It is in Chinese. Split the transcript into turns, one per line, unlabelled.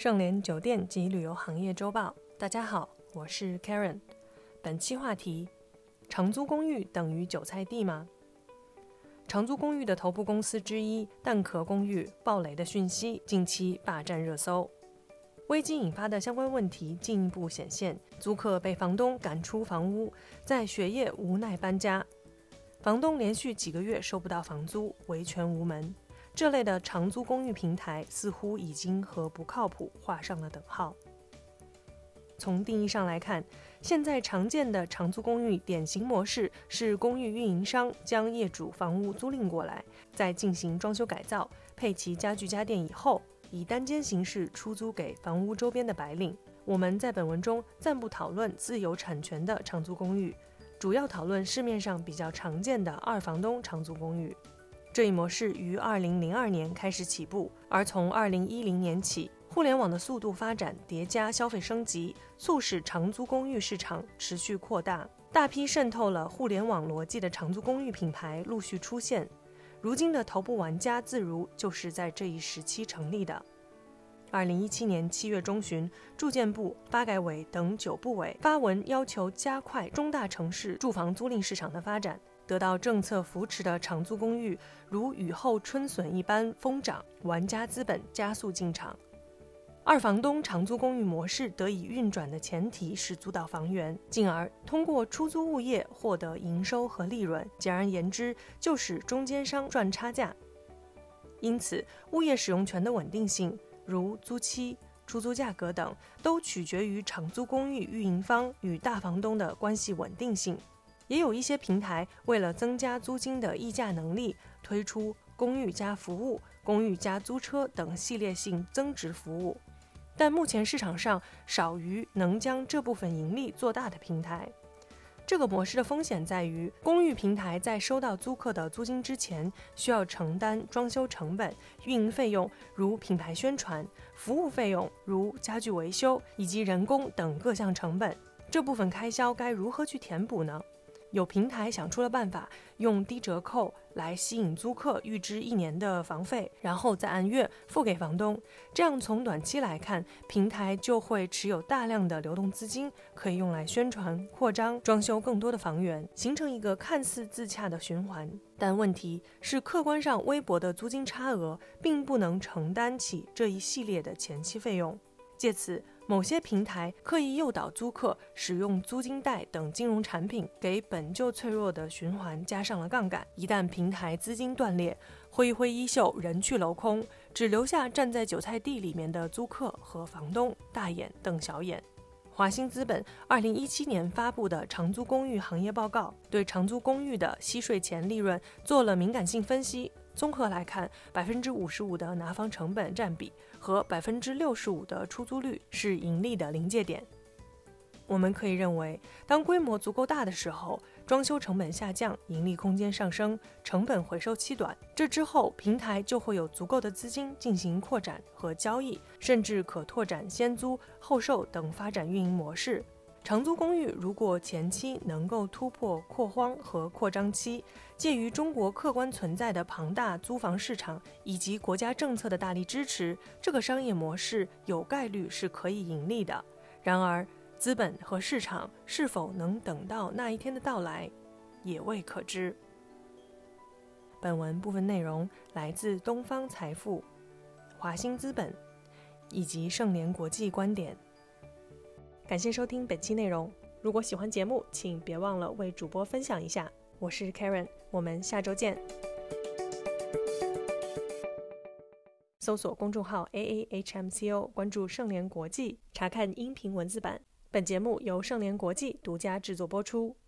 盛联酒店及旅游行业周报，大家好，我是 Karen。本期话题：长租公寓等于韭菜地吗？长租公寓的头部公司之一蛋壳公寓暴雷的讯息近期霸占热搜。危机引发的相关问题进一步显现，租客被房东赶出房屋，在雪夜无奈搬家，房东连续几个月收不到房租，维权无门。这类的长租公寓平台似乎已经和不靠谱画上了等号。从定义上来看，现在常见的长租公寓典型模式是公寓运营商将业主房屋租赁过来，再进行装修改造、配齐家具家电以后，以单间形式出租给房屋周边的白领。我们在本文中暂不讨论自有产权的长租公寓，主要讨论市面上比较常见的二房东长租公寓。这一模式于二零零二年开始起步，而从二零一零年起，互联网的速度发展叠加消费升级，促使长租公寓市场持续扩大。大批渗透了互联网逻辑的长租公寓品牌陆续出现，如今的头部玩家自如就是在这一时期成立的。二零一七年七月中旬，住建部、发改委等九部委发文要求加快中大城市住房租赁市场的发展。得到政策扶持的长租公寓如雨后春笋一般疯涨，玩家资本加速进场。二房东长租公寓模式得以运转的前提是租到房源，进而通过出租物业获得营收和利润。简而言之，就是中间商赚差价。因此，物业使用权的稳定性，如租期、出租价格等，都取决于长租公寓运营方与大房东的关系稳定性。也有一些平台为了增加租金的议价能力，推出公寓加服务、公寓加租车等系列性增值服务，但目前市场上少于能将这部分盈利做大的平台。这个模式的风险在于，公寓平台在收到租客的租金之前，需要承担装修成本、运营费用如品牌宣传、服务费用如家具维修以及人工等各项成本。这部分开销该如何去填补呢？有平台想出了办法，用低折扣来吸引租客预支一年的房费，然后再按月付给房东。这样从短期来看，平台就会持有大量的流动资金，可以用来宣传、扩张、装修更多的房源，形成一个看似自洽的循环。但问题是，客观上微薄的租金差额并不能承担起这一系列的前期费用，借此。某些平台刻意诱导租客使用租金贷等金融产品，给本就脆弱的循环加上了杠杆。一旦平台资金断裂，挥一挥衣袖，人去楼空，只留下站在韭菜地里面的租客和房东大眼瞪小眼。华兴资本二零一七年发布的长租公寓行业报告，对长租公寓的息税前利润做了敏感性分析。综合来看，百分之五十五的拿房成本占比和百分之六十五的出租率是盈利的临界点。我们可以认为，当规模足够大的时候，装修成本下降，盈利空间上升，成本回收期短，这之后平台就会有足够的资金进行扩展和交易，甚至可拓展先租后售等发展运营模式。长租公寓如果前期能够突破扩荒和扩张期，介于中国客观存在的庞大租房市场以及国家政策的大力支持，这个商业模式有概率是可以盈利的。然而，资本和市场是否能等到那一天的到来，也未可知。本文部分内容来自东方财富、华兴资本以及盛联国际观点。感谢收听本期内容。如果喜欢节目，请别忘了为主播分享一下。我是 Karen，我们下周见。搜索公众号 A A H M C O，关注盛联国际，查看音频文字版。本节目由盛联国际独家制作播出。